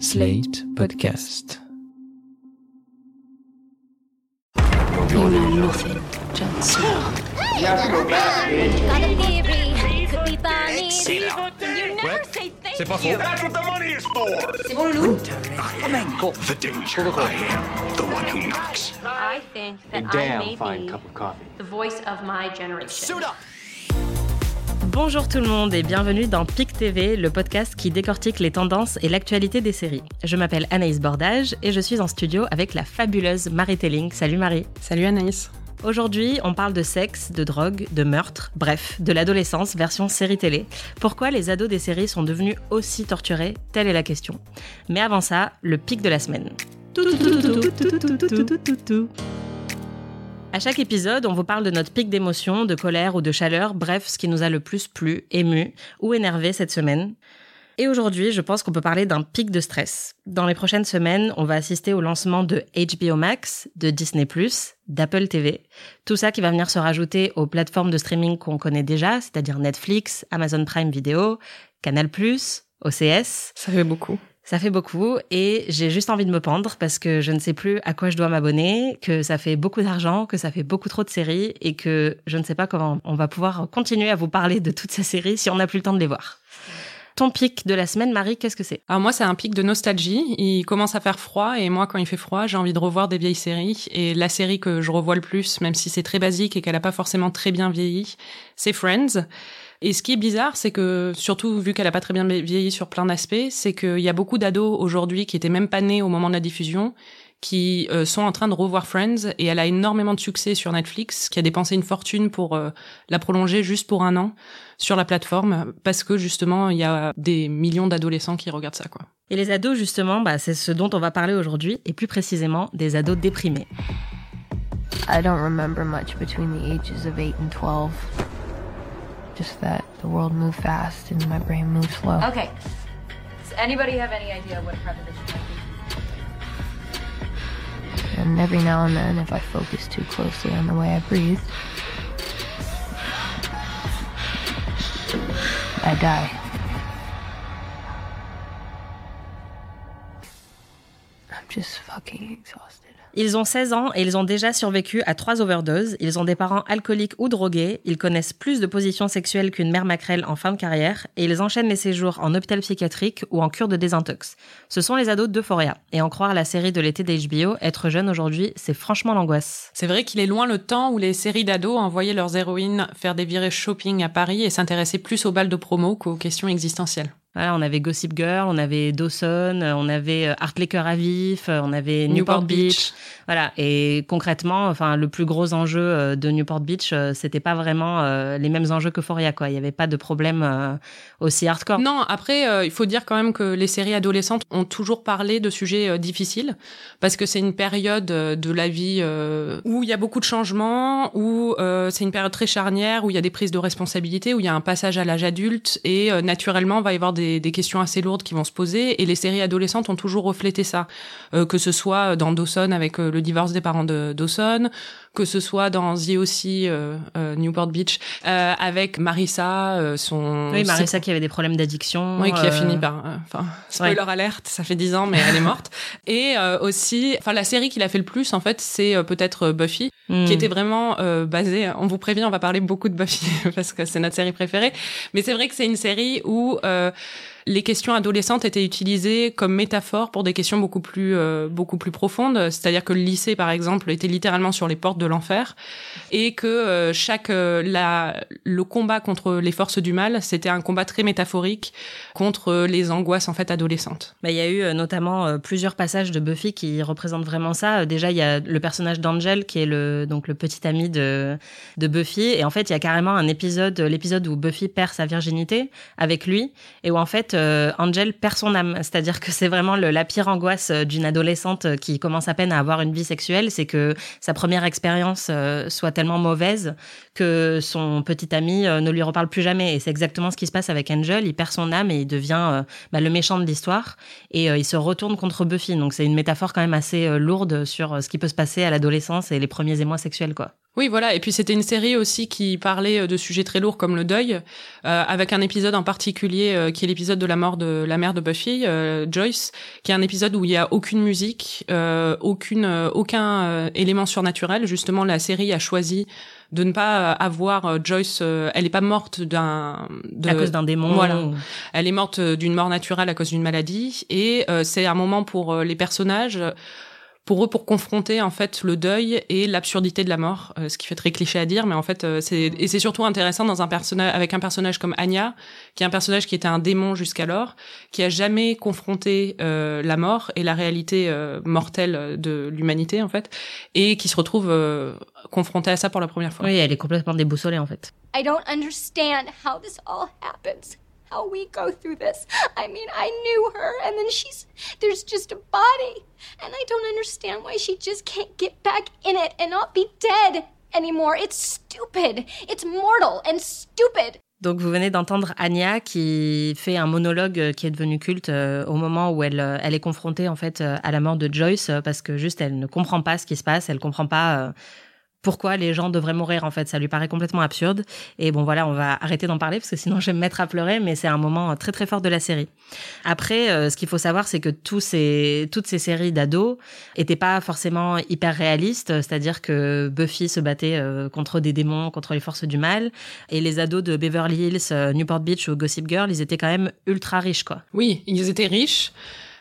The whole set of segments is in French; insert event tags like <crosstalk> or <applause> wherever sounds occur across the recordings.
Slate Podcast. You know nothing, Jon Snow. Got a theory. Could be Barney. Say that. You never say thank C'est pas faux. you. That's what the money is for. C'est bon, Loulou? The danger. I am the one who knocks. I think that I may be the voice of my generation. Bonjour tout le monde et bienvenue dans PIC TV, le podcast qui décortique les tendances et l'actualité des séries. Je m'appelle Anaïs Bordage et je suis en studio avec la fabuleuse Marie Telling. Salut Marie. Salut Anaïs. Aujourd'hui, on parle de sexe, de drogue, de meurtre, bref, de l'adolescence version série télé. Pourquoi les ados des séries sont devenus aussi torturés Telle est la question. Mais avant ça, le pic de la semaine. À chaque épisode, on vous parle de notre pic d'émotion, de colère ou de chaleur, bref, ce qui nous a le plus plu, ému ou énervé cette semaine. Et aujourd'hui, je pense qu'on peut parler d'un pic de stress. Dans les prochaines semaines, on va assister au lancement de HBO Max, de Disney+, d'Apple TV. Tout ça qui va venir se rajouter aux plateformes de streaming qu'on connaît déjà, c'est-à-dire Netflix, Amazon Prime Video, Canal+, OCS. Ça fait beaucoup. Ça fait beaucoup et j'ai juste envie de me pendre parce que je ne sais plus à quoi je dois m'abonner, que ça fait beaucoup d'argent, que ça fait beaucoup trop de séries et que je ne sais pas comment on va pouvoir continuer à vous parler de toutes ces séries si on n'a plus le temps de les voir. Ton pic de la semaine, Marie, qu'est-ce que c'est? Alors moi, c'est un pic de nostalgie. Il commence à faire froid et moi, quand il fait froid, j'ai envie de revoir des vieilles séries. Et la série que je revois le plus, même si c'est très basique et qu'elle n'a pas forcément très bien vieilli, c'est Friends. Et ce qui est bizarre, c'est que, surtout vu qu'elle a pas très bien vieilli sur plein d'aspects, c'est qu'il y a beaucoup d'ados aujourd'hui qui étaient même pas nés au moment de la diffusion, qui euh, sont en train de revoir Friends, et elle a énormément de succès sur Netflix, qui a dépensé une fortune pour euh, la prolonger juste pour un an sur la plateforme, parce que justement, il y a des millions d'adolescents qui regardent ça, quoi. Et les ados, justement, bah, c'est ce dont on va parler aujourd'hui, et plus précisément des ados déprimés. I don't remember much between the ages of 8 and 12. Just that the world moved fast and my brain moved slow. Okay. Does anybody have any idea what a preposition might be? And every now and then, if I focus too closely on the way I breathe, I die. I'm just fucking exhausted. Ils ont 16 ans et ils ont déjà survécu à trois overdoses. Ils ont des parents alcooliques ou drogués. Ils connaissent plus de positions sexuelles qu'une mère maquerelle en fin de carrière. Et ils enchaînent les séjours en hôpital psychiatrique ou en cure de désintox. Ce sont les ados d'Euphoria. Et en croire la série de l'été d'HBO, être jeune aujourd'hui, c'est franchement l'angoisse. C'est vrai qu'il est loin le temps où les séries d'ados envoyaient leurs héroïnes faire des virées shopping à Paris et s'intéressaient plus aux balles de promo qu'aux questions existentielles. Voilà, on avait Gossip Girl, on avait Dawson, on avait euh, Art Cœur à vif, euh, on avait Newport, Newport Beach. Beach. Voilà, et concrètement, enfin, le plus gros enjeu euh, de Newport Beach, euh, c'était pas vraiment euh, les mêmes enjeux qu'Euphoria, quoi. Il y avait pas de problème euh, aussi hardcore. Non, après, euh, il faut dire quand même que les séries adolescentes ont toujours parlé de sujets euh, difficiles, parce que c'est une période euh, de la vie euh, où il y a beaucoup de changements, où euh, c'est une période très charnière, où il y a des prises de responsabilité, où il y a un passage à l'âge adulte, et euh, naturellement, il va y avoir des, des questions assez lourdes qui vont se poser, et les séries adolescentes ont toujours reflété ça, Euh, que ce soit dans Dawson avec euh, le divorce des parents de Dawson, que ce soit dans The aussi euh, euh, Newport Beach, euh, avec Marissa, euh, son... Oui, Marissa qui avait des problèmes d'addiction. Oui, qui a fini par. Enfin, spoiler alerte, ça fait 10 ans, mais elle est morte. <laughs> Et euh, aussi, enfin, la série qu'il a fait le plus, en fait, c'est euh, peut-être Buffy, hmm. qui était vraiment euh, basée. On vous prévient, on va parler beaucoup de Buffy <laughs> parce que c'est notre série préférée. Mais c'est vrai que c'est une série où euh, les questions adolescentes étaient utilisées comme métaphore pour des questions beaucoup plus euh, beaucoup plus profondes. C'est-à-dire que le lycée, par exemple, était littéralement sur les portes de l'enfer, et que euh, chaque euh, la le combat contre les forces du mal, c'était un combat très métaphorique contre les angoisses en fait adolescentes. Bah, il y a eu euh, notamment plusieurs passages de Buffy qui représentent vraiment ça. Déjà, il y a le personnage d'Angel qui est le donc le petit ami de de Buffy et en fait, il y a carrément un épisode l'épisode où Buffy perd sa virginité avec lui et où en fait euh, Angel perd son âme. C'est-à-dire que c'est vraiment la pire angoisse euh, d'une adolescente euh, qui commence à peine à avoir une vie sexuelle, c'est que sa première expérience soit tellement mauvaise que son petit ami ne lui reparle plus jamais. Et c'est exactement ce qui se passe avec Angel. Il perd son âme et il devient bah, le méchant de l'histoire et il se retourne contre Buffy. Donc c'est une métaphore quand même assez lourde sur ce qui peut se passer à l'adolescence et les premiers émois sexuels, quoi. Oui, voilà. Et puis c'était une série aussi qui parlait de sujets très lourds comme le deuil, avec un épisode en particulier qui est l'épisode de la mort de la mère de Buffy, Joyce, qui est un épisode où il y a aucune musique, aucune, aucun élément surnaturel. Justement, la série a choisi de ne pas avoir Joyce. elle est pas morte d'un à cause d'un démon. Voilà. Elle est morte d'une mort naturelle à cause d'une maladie, et c'est un moment pour les personnages pour eux pour confronter en fait le deuil et l'absurdité de la mort, euh, ce qui fait très cliché à dire, mais en fait euh, c'est et c'est surtout intéressant dans un personnage avec un personnage comme Anya, qui est un personnage qui était un démon jusqu'alors, qui a jamais confronté euh, la mort et la réalité mortelle de l'humanité en fait, et qui se retrouve confrontée à ça pour la première fois. Oui, elle est complètement déboussolée en fait. I don't understand how this all happens. We go through this. I mean, I knew her, and then she's. There's just a body. And I don't understand why she just can't get back in it and not be dead anymore. It's stupid. It's mortal and stupid. Donc vous venez d'entendre Anya qui fait un monologue qui est devenu culte euh, au moment où elle, euh, est confrontée euh, à la mort de Joyce parce que juste elle ne comprend pas ce qui se passe, elle comprend pas pourquoi les gens devraient mourir en fait. Ça lui paraît complètement absurde. Et bon voilà on va arrêter d'en parler parce que sinon <laughs> je vais me mettre à pleurer mais c'est un moment très très fort de la série. Après euh, ce qu'il faut savoir c'est que tous ces toutes ces séries d'ados étaient pas forcément hyper réalistes. C'est-à-dire que Buffy se battait euh, contre des démons contre les forces du mal. Et les ados de Beverly Hills euh, Newport Beach ou Gossip Girl ils étaient quand même ultra riches quoi. Oui ils étaient riches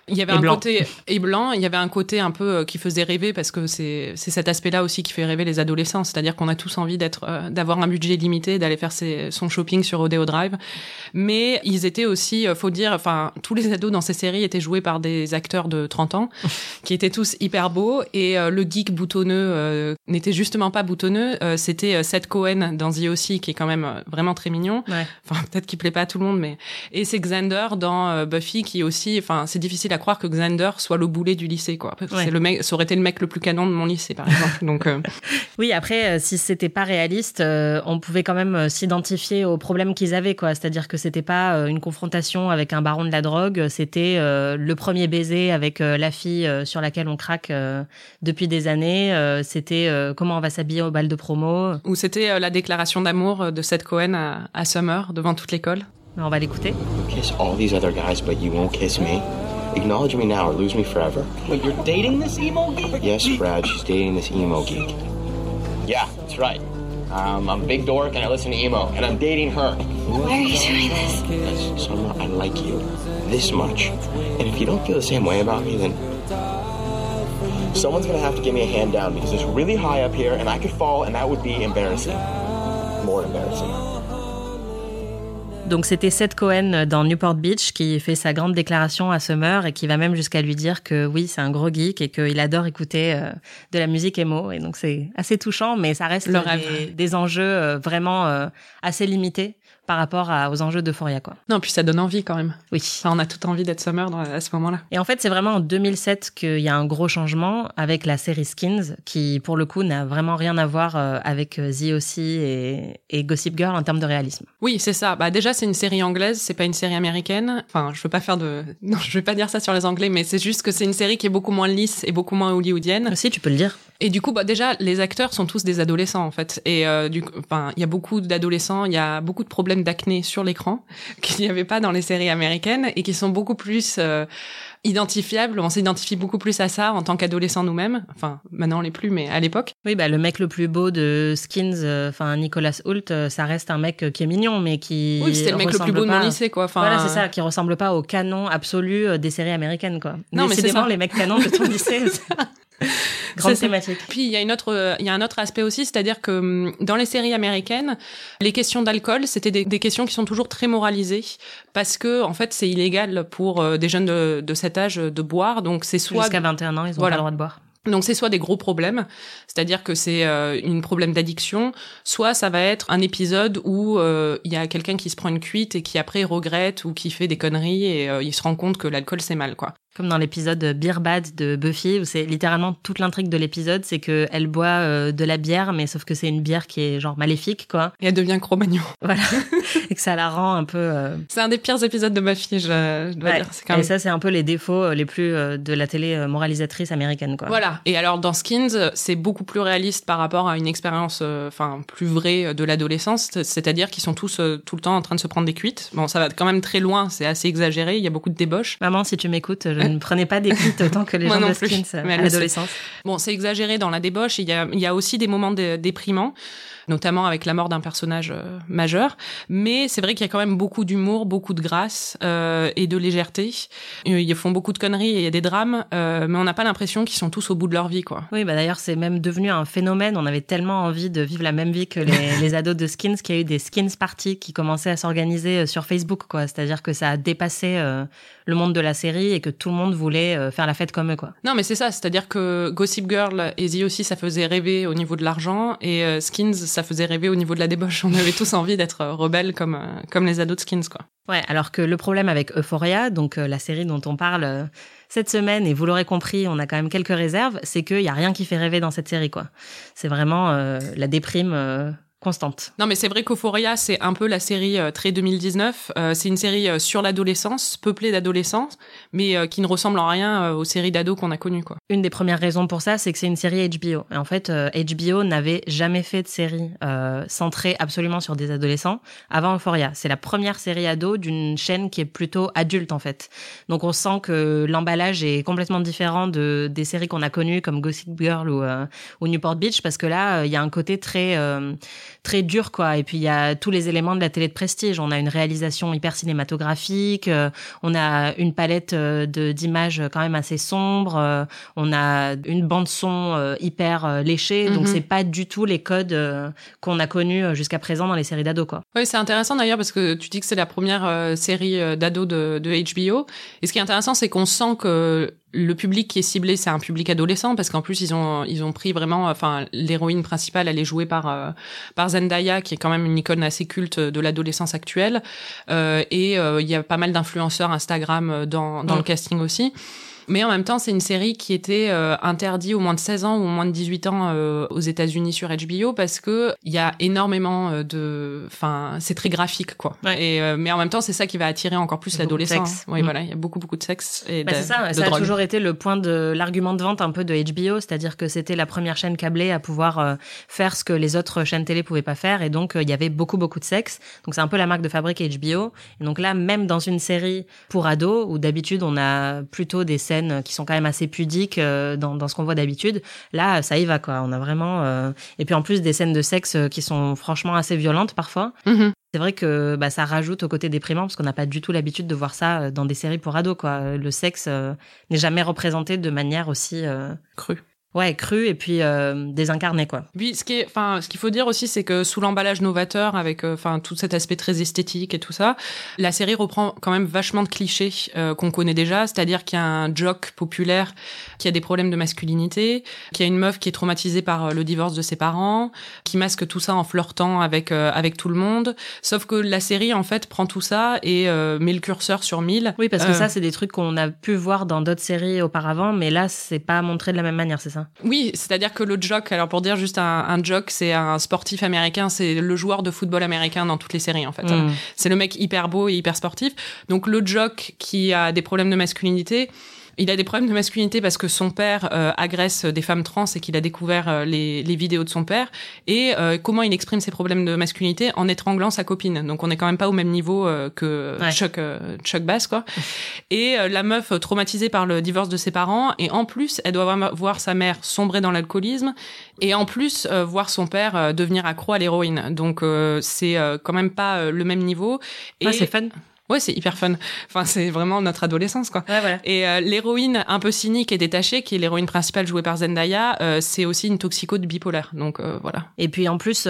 il y avait un côté et blanc, il y avait un côté un peu euh, qui faisait rêver parce que c'est cet aspect-là aussi qui fait rêver les adolescents, c'est-à-dire qu'on a tous envie d'être euh, d'avoir un budget limité, d'aller faire ses, son shopping sur Rodeo Drive. Mais ils étaient aussi euh, faut dire enfin tous les ados dans ces séries étaient joués par des acteurs de 30 ans <laughs> qui étaient tous hyper beaux. Et le geek boutonneux n'était justement pas boutonneux, c'était Seth Cohen dans The aussi qui est quand même vraiment très mignon. Enfin peut-être qu'il plaît pas à tout le monde mais et c'est Xander dans Buffy qui aussi enfin c'est difficile à croire que Xander soit le boulet du lycée, quoi. C'est le mec, ça aurait été le mec le plus canon de mon lycée, par exemple. Donc, euh, <laughs> oui, après, euh, si c'était pas réaliste, euh, on pouvait quand même s'identifier aux problèmes qu'ils avaient, quoi. C'est-à-dire que c'était pas une confrontation avec un baron de la drogue, c'était le premier baiser avec la fille sur laquelle on craque depuis des années. c'était comment on va s'habiller au bal de promo. Ou c'était la déclaration d'amour de Seth Cohen à, à Summer devant toute l'école. On va l'écouter. Kiss all these other guys, but you won't kiss me. Acknowledge me now or lose me forever. Wait, you're dating this emo geek? Yes, Brad, she's dating this emo geek. Yeah, that's right. Um, I'm a big dork and I listen to emo, and I'm dating her. Why are you doing this? Because, I like you this much. And if you don't feel the same way about me, then someone's gonna have to give me a hand down because it's really high up here and I could fall and that would be embarrassing. More embarrassing. Donc c'était Seth Cohen dans Newport Beach qui fait sa grande déclaration à Summer et qui va même jusqu'à lui dire que oui, c'est un gros geek et qu'il adore écouter euh, de la musique emo. Et donc c'est assez touchant, mais ça reste des, des, enjeux euh, vraiment euh, assez limités par rapport aux enjeux d'Euphoria, quoi. Non, puis ça donne envie quand même. Oui. on a tout envie d'être Summer à ce moment-là. Et en fait, c'est vraiment en 2007 qu'il y a un gros changement avec la série Skins, qui pour le coup n'a vraiment rien à voir euh, avec euh, The O.C. Et, et, Gossip Girl en termes de réalisme. Oui, c'est ça. Bah déjà, c'est une série anglaise, c'est pas une série américaine. Enfin, je veux pas faire de, <laughs> non, je vais pas dire ça sur les Anglais, mais c'est juste que c'est une série qui est beaucoup moins lisse et beaucoup moins hollywoodienne. Si, tu peux le dire. Et du coup, bah déjà, les acteurs sont tous des adolescents en fait. Et euh, du, enfin, il y a beaucoup d'adolescents, il y a beaucoup de problèmes d'acné sur l'écran <laughs> qu'il n'y avait pas dans les séries américaines et qui sont beaucoup plus euh, identifiables. On s'identifie beaucoup plus à ça en tant qu'adolescents nous-mêmes. Enfin, maintenant on l'est plus, mais à l'époque. Oui, bah le mec le plus beau de Skins, euh, enfin Nicolas Hoult, euh, ça reste un mec qui est mignon, mais qui oui, c'était le mec le plus beau de mon lycée, quoi. Enfin, voilà, c'est ça, qui ressemble pas au canon absolu des séries américaines, quoi. Non, mais c'est les mecs canons de ton lycée. <laughs> Grande thématique. Puis il y a une autre, il y a un autre aspect aussi, c'est-à-dire que hum, dans les séries américaines, les questions d'alcool, c'était des, des, questions qui sont toujours très moralisées parce que en fait c'est illégal pour euh, des jeunes de, de, cet âge de boire, donc c'est soit jusqu'à 21 ans ils ont pas le droit de boire. Donc c'est soit des gros problèmes, c'est-à-dire que c'est euh, une problème d'addiction, soit ça va être un épisode où euh, il y a quelqu'un qui se prend une cuite et qui après regrette ou qui fait des conneries et il se rend compte que l'alcool c'est mal quoi. Comme dans l'épisode Beer Bad de Buffy, où c'est littéralement toute l'intrigue de l'épisode, c'est qu'elle boit euh, de la bière, mais sauf que c'est une bière qui est genre maléfique, quoi. Et elle devient cro-magnon. <laughs> Voilà. et que ça la rend un peu. Euh, c'est un des pires épisodes de Buffy, je, dois dire. Quand même... Et ça, c'est un peu les défauts euh, les plus de la télé moralisatrice américaine, quoi. Voilà. Et alors, dans Skins, c'est beaucoup plus réaliste par rapport à une expérience, enfin, plus vraie de l'adolescence, c'est-à-dire qu'ils sont tous tout le temps en train de se prendre des cuites. Bon, ça va quand même très loin, c'est assez exagéré, il y a beaucoup de débauches. Maman, si tu m'écoutes, je <laughs> ne prenais pas des cuites autant que les gens de Skins à l'adolescence. Bon, c'est exagéré dans la débauche, il y a, il y a aussi des moments déprimants notamment avec la mort d'un personnage euh, majeur. Mais c'est vrai qu'il y a quand même beaucoup d'humour, beaucoup de grâce euh, et de légèreté. Euh, ils font beaucoup de conneries et il y a des drames, euh, mais on n'a pas l'impression qu'ils sont tous au bout de leur vie, quoi. Oui, bah d'ailleurs c'est même devenu un phénomène. On avait tellement envie de vivre la même vie que les, <laughs> les ados de Skins qu'il y a eu des Skins parties qui commençaient à s'organiser sur Facebook, quoi. C'est-à-dire que ça a dépassé le monde de la série et que tout le monde voulait faire la fête comme eux, quoi. Non, mais c'est ça. C'est-à-dire que Gossip Girl et The aussi, ça faisait rêver au niveau de l'argent et Skins, ça ça faisait rêver au niveau de la débauche. On avait tous envie d'être rebelles comme, euh, comme les ados Skins, quoi. Ouais, alors que le problème avec Euphoria, donc euh, la série dont on parle euh, cette semaine, et vous l'aurez compris, on a quand même quelques réserves, c'est qu'il n'y a rien qui fait rêver dans cette série, quoi. C'est vraiment la déprime constante. Non, mais c'est vrai qu'Euphoria, c'est un peu la série euh, très 2019. Euh, c'est une série euh, sur l'adolescence, peuplée d'adolescents, mais qui ne ressemble en rien aux séries d'ados qu'on a connues. Quoi. Une des premières raisons pour ça, c'est que c'est une série HBO. Et en fait, HBO n'avait jamais fait de série centrée absolument sur des adolescents avant Euphoria. C'est la première série ado d'une chaîne qui est plutôt adulte, en fait. Donc on sent que l'emballage est complètement différent de des séries qu'on a connues comme Gossip Girl ou, ou Newport Beach, parce que là, il y a un côté très très dur quoi. Et puis il y a tous les éléments de la télé de prestige. On a une réalisation hyper cinématographique euh, on a une palette euh, de d'images quand même assez sombre euh, on a une bande son hyper léchée. Donc mhm. c'est pas du tout les codes qu'on a connus jusqu'à présent dans les séries d'ados quoi. Oui c'est intéressant d'ailleurs parce que tu dis que c'est la première série d'ados de, de HBO et ce qui est intéressant c'est qu'on sent que le public qui est ciblé, c'est un public adolescent parce qu'en plus ils ont ils ont pris vraiment, enfin l'héroïne principale, elle est jouée par euh, par Zendaya qui est quand même une icône assez culte de l'adolescence actuelle euh, et euh, il y a pas mal d'influenceurs Instagram dans dans le casting aussi. Mais en même temps, c'est une série qui était euh, interdite au moins de 16 ans ou au moins de 18 ans euh, aux États-Unis sur HBO parce que il y a énormément euh, de, enfin, c'est très graphique quoi. Et mais en même temps, c'est ça qui va attirer encore plus l'adolescent. Oui, mm. voilà, il y a beaucoup beaucoup de sexe et bah, c'est ça. ça a toujours été le point de l'argument de vente un peu de HBO, c'est-à-dire que c'était la première chaîne câblée à pouvoir faire ce que les autres chaînes télé pouvaient pas faire et donc il y avait beaucoup beaucoup de sexe. Donc c'est un peu la marque de fabrique HBO. Et donc là, même dans une série pour ados où d'habitude on a plutôt des scènes qui sont quand même assez pudiques euh, dans, dans ce qu'on voit d'habitude. Là, ça y va quoi. On a vraiment euh, et puis en plus des scènes de sexe euh, qui sont franchement assez violentes parfois. Mm-hmm. C'est vrai que bah, ça rajoute au côté déprimant parce qu'on n'a pas du tout l'habitude de voir ça dans des séries pour ados. Quoi. Le sexe n'est jamais représenté de manière aussi crue. Ouais, cru et puis euh, désincarné quoi. Oui, ce qui est, enfin, ce qu'il faut dire aussi, c'est que sous l'emballage novateur, avec euh, enfin tout cet aspect très esthétique et tout ça, la série reprend quand même vachement de clichés euh, qu'on connaît déjà, c'est-à-dire qu'il y a un jock populaire qui a des problèmes de masculinité, qu'il y a une meuf qui est traumatisée par le divorce de ses parents, qui masque tout ça en flirtant avec avec tout le monde. Sauf que la série en fait prend tout ça et met le curseur sur mille. Oui, parce que ça, c'est des trucs qu'on a pu voir dans d'autres séries auparavant, mais là, c'est pas montré de la même manière, c'est ça? Oui, c'est-à-dire que le jock, alors pour dire juste un, un jock, c'est un sportif américain, c'est le joueur de football américain dans toutes les séries en fait. Mm. C'est le mec hyper beau et hyper sportif. Donc le jock qui a des problèmes de masculinité, il a des problèmes de masculinité parce que son père euh, agresse des femmes trans et qu'il a découvert euh, les, les, vidéos de son père. Et euh, comment il exprime ses problèmes de masculinité en étranglant sa copine. Donc on est quand même pas au même niveau que Chuck, Chuck Bass, quoi. <laughs> Et la meuf traumatisée par le divorce de ses parents. Et en plus, elle doit voir sa mère sombrer dans l'alcoolisme. Et en plus, voir son père devenir accro à l'héroïne. Donc c'est quand même pas le même niveau. Et c'est fun. Ouais, c'est hyper fun. Enfin, c'est vraiment notre adolescence, quoi. Ouais, voilà. Et euh, l'héroïne un peu cynique et détachée, qui est l'héroïne principale jouée par Zendaya, euh, c'est aussi une toxicode bipolaire. Donc euh, voilà. Et puis en plus,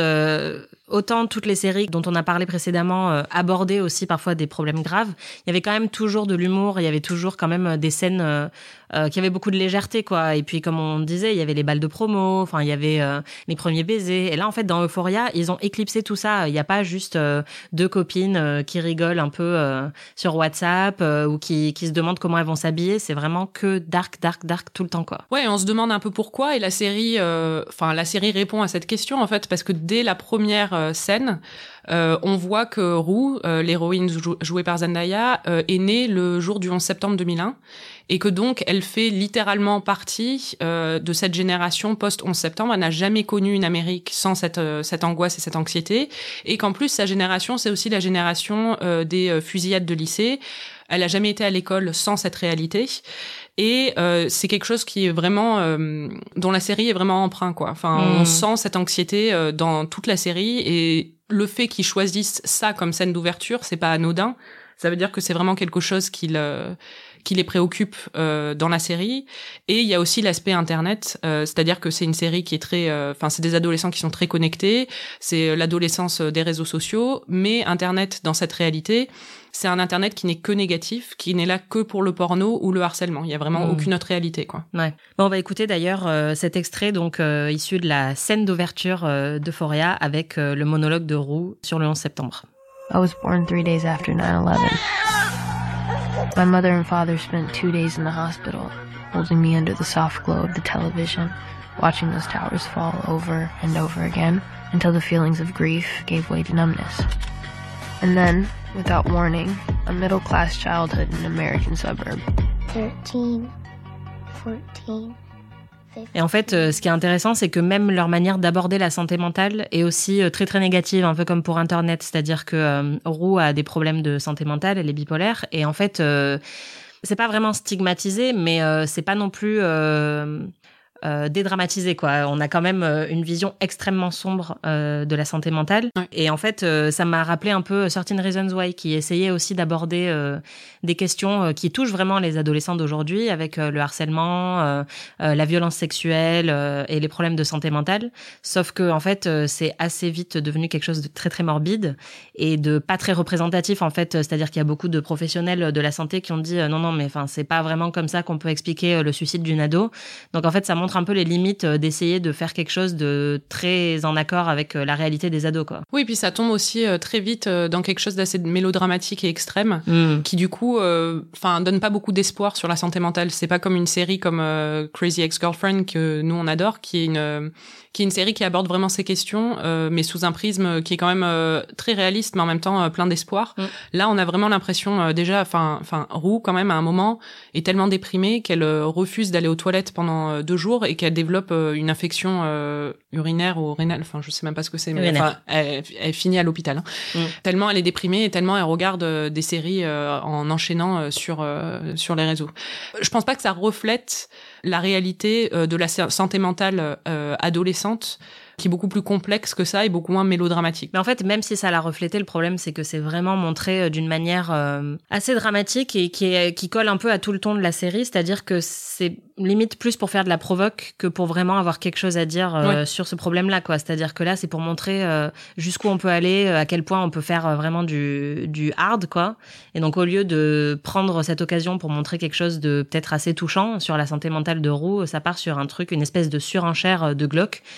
autant toutes les séries dont on a parlé précédemment euh, abordaient aussi parfois des problèmes graves, il y avait quand même toujours de l'humour, il y avait toujours quand même des scènes qui avaient beaucoup de légèreté, quoi. Et puis, comme on disait, il y avait les balles de promo, enfin, il y avait les premiers baisers. Et là, en fait, dans Euphoria, ils ont éclipsé tout ça. Il n'y a pas juste deux copines qui rigolent un peu sur WhatsApp ou qui, qui se demandent comment elles vont s'habiller. C'est vraiment que dark, dark, dark tout le temps, quoi. Ouais, on se demande un peu pourquoi. Et la série, enfin, la série répond à cette question, en fait, parce que dès la première euh, scène, euh, on voit que Rue, euh, l'héroïne jouée par Zendaya, est née le jour du 11 septembre 2001 et que donc elle fait littéralement partie de cette génération post 11 septembre. Elle n'a jamais connu une Amérique sans cette cette angoisse et cette anxiété, et qu'en plus sa génération c'est aussi la génération des fusillades de lycée. Elle a jamais été à l'école sans cette réalité. Et euh, c'est quelque chose qui est vraiment euh, dont la série est vraiment emprunt quoi. Enfin, on mm. sent cette anxiété euh, dans toute la série et le fait qu'ils choisissent ça comme scène d'ouverture, c'est pas anodin. Ça veut dire que c'est vraiment quelque chose qu'il qui les préoccupe euh, dans la série. Et il y a aussi l'aspect internet, euh, c'est-à-dire que c'est une série qui est très, euh, enfin c'est des adolescents qui sont très connectés, c'est l'adolescence des réseaux sociaux, mais internet dans cette réalité, c'est un internet qui n'est que négatif, qui n'est là que pour le porno ou le harcèlement. Il y a vraiment hmm. aucune autre réalité, quoi. Ouais. Bon, on va écouter d'ailleurs cet extrait donc issu de la scène d'ouverture d'Euphoria avec le monologue de Roux sur le 11 septembre. I was born three days after 9/11. My mother and father spent two days in the hospital, holding me under the soft glow of the television, watching those towers fall over and over again until the feelings of grief gave way to numbness. And then, without warning, a middle class childhood in an American suburb. 13, 14, Et en fait, euh, ce qui est intéressant, c'est que même leur manière d'aborder la santé mentale est aussi euh, très très négative, un peu comme pour Internet. C'est-à-dire que euh, Roux a des problèmes de santé mentale, elle est bipolaire, et en fait, c'est pas vraiment stigmatisé, mais c'est pas non plus euh, dédramatiser quoi. On a quand même euh, une vision extrêmement sombre euh, de la santé mentale et en fait euh, ça m'a rappelé un peu Certain Reasons Why qui essayait aussi d'aborder des questions qui touchent vraiment les adolescents d'aujourd'hui avec le harcèlement, la violence sexuelle et les problèmes de santé mentale. Sauf que en fait c'est assez vite devenu quelque chose de très très morbide et de pas très représentatif en fait. C'est-à-dire qu'il y a beaucoup de professionnels de la santé qui ont dit non non mais enfin c'est pas vraiment comme ça qu'on peut expliquer le suicide d'une ado. Donc en fait ça montre un peu les limites euh, d'essayer de faire quelque chose de très en accord avec euh, la réalité des ados, quoi. Oui, puis ça tombe aussi euh, très vite dans quelque chose d'assez mélodramatique et extrême, mm. qui du coup, enfin, donne pas beaucoup d'espoir sur la santé mentale. C'est pas comme une série comme Crazy Ex-Girlfriend que nous on adore, qui est une qui est une série qui aborde vraiment ces questions, euh, mais sous un prisme qui est quand même euh, très réaliste, mais en même temps euh, plein d'espoir. Mm. Là, on a vraiment l'impression déjà, enfin, enfin, Roux quand même à un moment est tellement déprimée qu'elle refuse d'aller aux toilettes pendant deux jours et qu'elle développe une infection urinaire ou rénale. Enfin, je sais même pas ce que c'est, mais enfin, elle, elle, finit à l'hôpital. Hein. Mm. Tellement elle est déprimée et tellement elle regarde des séries en enchaînant sur sur les réseaux. Je pense pas que ça reflète la réalité de la santé mentale adolescente qui est beaucoup plus complexe que ça et beaucoup moins mélodramatique. Mais en fait, même si ça l'a reflété, le problème c'est que c'est vraiment montré euh, d'une manière euh, assez dramatique et qui, est, qui colle un peu à tout le ton de la série, c'est-à-dire que c'est limite plus pour faire de la provoque que pour vraiment avoir quelque chose à dire euh, sur ce problème-là, quoi. C'est-à-dire que là, c'est pour montrer euh, jusqu'où on peut aller, à quel point on peut faire vraiment du, du hard, quoi. Et donc, au lieu de prendre cette occasion pour montrer quelque chose de peut-être assez touchant sur la santé mentale de Roux, ça part sur un truc, une espèce de surenchère de.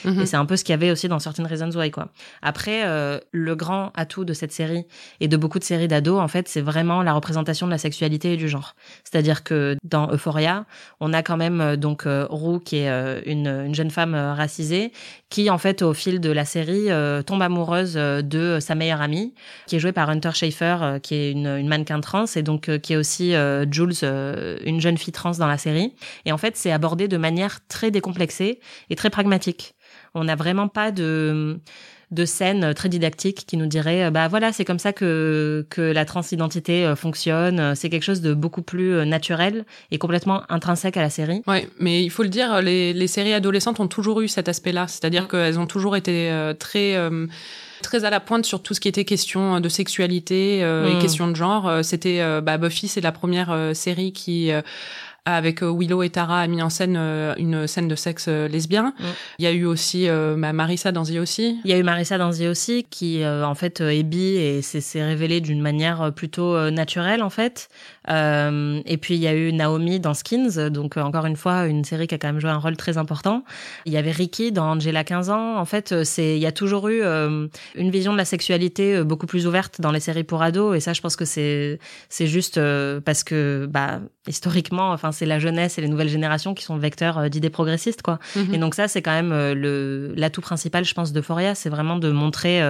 Mhm. Et c'est un peu ce qu'il y avait aussi dans Certain Reasons Why, quoi. Après, le grand atout de cette série et de beaucoup de séries d'ados, en fait, c'est vraiment la représentation de la sexualité et du genre. C'est-à-dire que dans Euphoria, on a quand même euh, donc euh, Roux qui est euh, une, jeune femme racisée qui en fait au fil de la série tombe amoureuse de sa meilleure amie qui est jouée par Hunter Schafer qui est une, mannequin trans et donc qui est aussi Jules une jeune fille trans dans la série et en fait c'est abordé de manière très décomplexée et très pragmatique on n'a vraiment pas de de scènes très didactiques qui nous diraient euh, bah voilà c'est comme ça que que la transidentité euh, fonctionne c'est quelque chose de beaucoup plus euh, naturel et complètement intrinsèque à la série ouais mais il faut le dire les, les séries adolescentes ont toujours eu cet aspect là c'est-à-dire mm. qu'elles ont toujours été très très à la pointe sur tout ce qui était question de sexualité et mm. question de genre. C'était bah, Buffy, c'est la première série qui avec Willow et Tara a mis en scène une scène de sexe lesbien. Mm. Il y a eu aussi bah, Marissa dans The aussi. Il y a eu Marissa dans The aussi qui en fait est bi et s'est révélée d'une manière plutôt naturelle en fait. et puis il y a eu Naomi dans Skins, donc encore une fois une série qui a quand même joué un rôle très important. Il y avait Ricky dans Angela 15 ans. En fait, c'est il y a toujours eu une vision de la sexualité beaucoup plus ouverte dans les séries pour ados et ça je pense que c'est c'est juste parce que bah historiquement enfin c'est la jeunesse et les nouvelles générations qui sont vecteurs d'idées progressistes quoi. Mm-hmm. Et donc ça c'est quand même le l'atout principal je pense d'Euphoria, c'est vraiment de montrer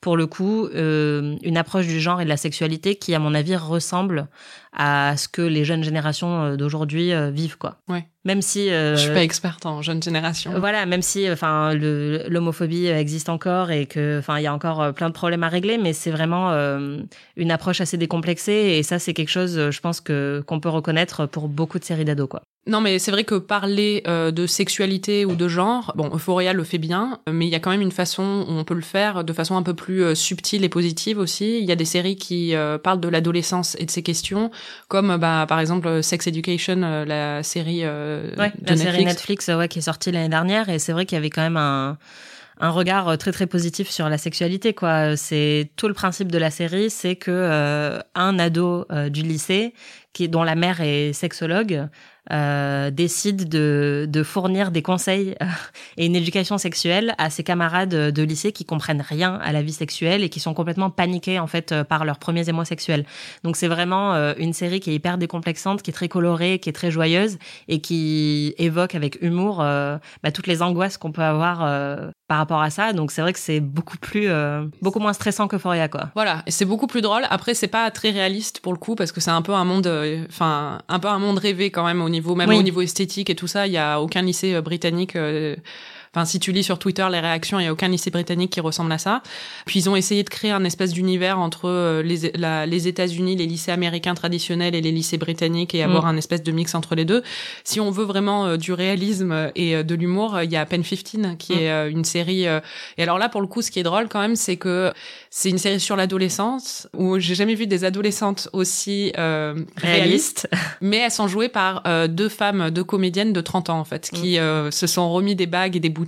pour le coup une approche du genre et de la sexualité qui à mon avis ressemble à ce que les jeunes générations euh, d'aujourd'hui euh, vivent quoi. Ouais. Même si euh, je suis pas experte en jeune génération. Voilà, même si enfin l'homophobie existe encore et que enfin il y a encore plein de problèmes à régler, mais c'est vraiment une approche assez décomplexée et ça c'est quelque chose je pense que qu'on peut reconnaître pour beaucoup de séries d'ados quoi. Non, mais c'est vrai que parler euh, de sexualité ou de genre, bon, Euphoria le fait bien, mais il y a quand même une façon où on peut le faire de façon un peu plus euh, subtile et positive aussi. Il y a des séries qui euh, parlent de l'adolescence et de ces questions, comme bah, par exemple Sex Education, la série de la Netflix. série Netflix ouais, qui est sortie l'année dernière, et c'est vrai qu'il y avait quand même un un regard très très positif sur la sexualité quoi c'est tout le principe de la série c'est que un ado du lycée dont la mère est sexologue euh, décide de, fournir des conseils euh, et une éducation sexuelle à ses camarades de lycée qui comprennent rien à la vie sexuelle et qui sont complètement paniqués en fait euh, par leurs premiers émois sexuels. Donc c'est vraiment une série qui est hyper décomplexante, qui est très colorée, qui est très joyeuse et qui évoque avec humour bah, toutes les angoisses qu'on peut avoir par rapport à ça. Donc c'est vrai que c'est beaucoup plus, beaucoup moins stressant que Foria quoi. Voilà, et c'est beaucoup plus drôle. Après c'est pas très réaliste pour le coup parce que c'est un peu un monde, enfin un peu un monde rêvé quand même au niveau même au niveau esthétique et tout ça, il y a aucun lycée euh, britannique euh, Enfin, si tu lis sur Twitter les réactions, il n'y a aucun lycée britannique qui ressemble à ça. Puis ils ont essayé de créer un espèce d'univers entre euh, les, les États-Unis, les lycées américains traditionnels et les lycées britanniques et avoir mm. un espèce de mix entre les deux. Si on veut vraiment euh, du réalisme et euh, de l'humour, il y a Pen 15 qui mm. est une série. et alors là, pour le coup, ce qui est drôle quand même, c'est que c'est une série sur l'adolescence où j'ai jamais vu des adolescentes aussi réalistes, <laughs> mais elles sont jouées par deux femmes, deux comédiennes de 30 ans en fait, qui mm. se sont remis des bagues et des boutons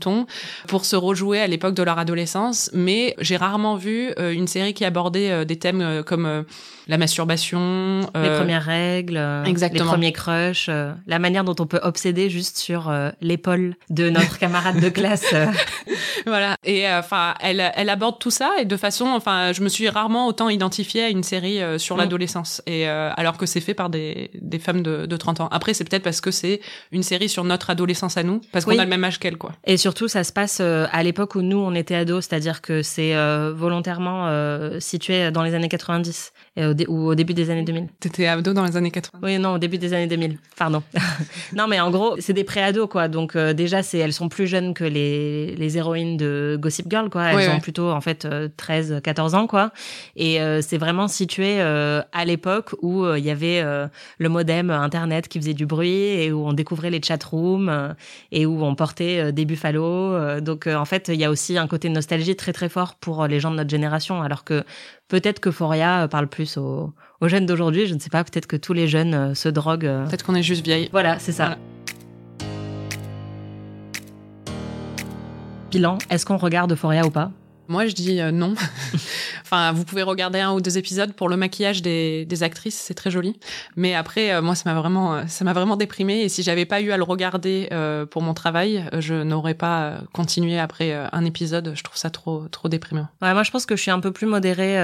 pour se rejouer à l'époque de leur adolescence. Mais j'ai rarement vu euh, une série qui abordait euh, des thèmes euh, comme la masturbation, les premières règles, Exactement. les premiers crushs, la manière dont on peut obséder juste sur l'épaule de notre <laughs> camarade de classe. <laughs> voilà. Et enfin, elle, elle aborde tout ça et de façon, enfin, je me suis rarement autant identifiée à une série sur mm. l'adolescence et alors que c'est fait par des, des femmes de, de 30 ans. Après, c'est peut-être parce que c'est une série sur notre adolescence à nous, parce qu'on a le même âge qu'elle, quoi. Et surtout, ça se passe euh, à l'époque où nous, on était ados, c'est-à-dire que c'est euh, volontairement euh, situé dans les années 90 ou au début des années 2000. T'étais ado dans les années 80 Oui, non, au début des années 2000. Pardon. <laughs> non, mais en gros, c'est des pré-ados, quoi. Donc déjà, c'est elles sont plus jeunes que les, les héroïnes de Gossip Girl, quoi. Elles ont plutôt, en fait, 13, 14 ans, quoi. Et c'est vraiment situé à l'époque où il y avait le modem Internet qui faisait du bruit et où on découvrait les chatrooms et où on portait des buffalo euh, donc euh, en fait, il y a aussi un côté nostalgie très très fort pour euh, les gens de notre génération, alors que peut-être que Foria parle plus aux, jeunes d'aujourd'hui. Je ne sais pas, peut-être que tous les jeunes se droguent. Peut-être qu'on est juste vieille. Voilà, c'est ça. Bilan, est-ce qu'on regarde Foria ou pas? Moi, je dis euh, non. <laughs> enfin, vous pouvez regarder un ou deux épisodes pour le maquillage des, actrices, c'est très joli. Mais après, euh, moi, ça m'a vraiment, euh, ça m'a vraiment déprimé. Et si j'avais pas eu à le regarder pour mon travail, je n'aurais pas continué après un épisode. Je trouve ça trop, trop déprimant. Moi, je pense que je suis un peu plus modérée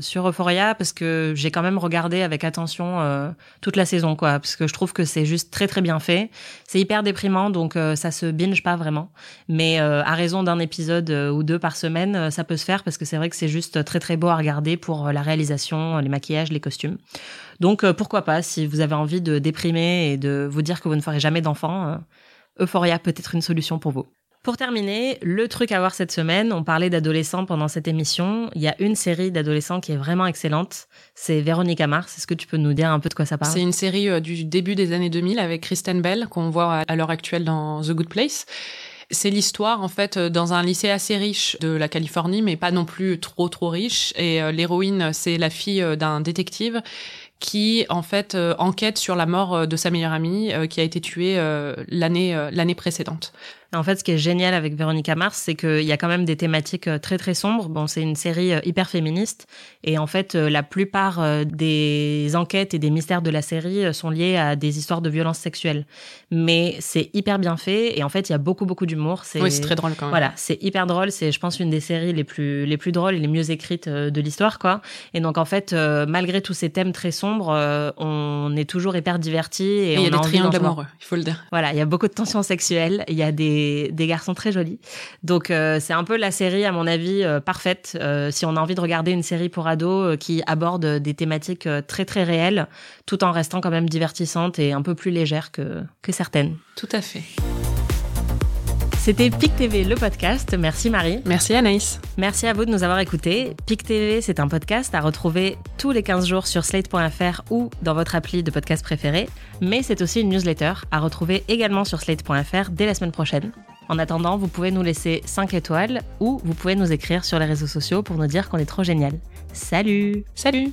sur Euphoria parce que j'ai quand même regardé avec attention toute la saison, quoi. Parce que je trouve que c'est juste très, très bien fait. C'est hyper déprimant, donc ça se binge pas vraiment. Mais à raison d'un épisode ou deux par semaine euh, ça peut se faire parce que c'est vrai que c'est juste très très beau à regarder pour euh, la réalisation, les maquillages, les costumes. Donc euh, pourquoi pas, si vous avez envie de déprimer et de vous dire que vous ne ferez jamais d'enfant, Euphoria peut être une solution pour vous. Pour terminer, le truc à voir cette semaine, on parlait d'adolescents pendant cette émission. Il y a une série d'adolescents qui est vraiment excellente. C'est Véronica Mars. Est-ce que tu peux nous dire un peu de quoi ça parle? C'est une série du début des années 2000 avec Kristen Bell qu'on voit à l'heure actuelle dans The Good Place. C'est l'histoire en fait euh, dans un lycée assez riche de la Californie, mais pas non plus trop trop riche. Et euh, l'héroïne, c'est la fille euh, d'un détective qui en fait enquête sur la mort de sa meilleure amie qui a été tuée l'année l'année précédente. En fait, ce qui est génial avec Véronica Mars, c'est qu'il y a quand même des thématiques euh, très très sombres. Bon, c'est une série euh, hyper féministe et en fait, euh, la plupart des enquêtes et des mystères de la série sont liés à des histoires de violences sexuelles. Mais c'est hyper bien fait et en fait, il y a beaucoup beaucoup d'humour. Oui, c'est très drôle quand même. Voilà, c'est hyper drôle. C'est, je pense, une des séries les plus les plus drôles et les mieux écrites de l'histoire, quoi. Et donc en fait, malgré tous ces thèmes très sombres, on est toujours hyper diverti et, il y a des triangles amoureux, il faut le dire. Voilà, il y a beaucoup de tensions sexuelles. Il y a des des, garçons très jolis. Donc euh, c'est un peu la série, à mon avis, euh, parfaite euh, si on a envie de regarder une série pour ados qui aborde des thématiques très très réelles, tout en restant quand même divertissante et un peu plus légère que, que certaines. Tout à fait. C'était PIC TV, le podcast. Merci Marie. Merci Anaïs. Merci à vous de nous avoir écoutés. PIC TV, c'est un podcast à retrouver tous les 15 jours sur slate.fr ou dans votre appli de podcast préféré. Mais c'est aussi une newsletter à retrouver également sur slate.fr dès la semaine prochaine. En attendant, vous pouvez nous laisser 5 étoiles ou vous pouvez nous écrire sur les réseaux sociaux pour nous dire qu'on est trop génial. Salut Salut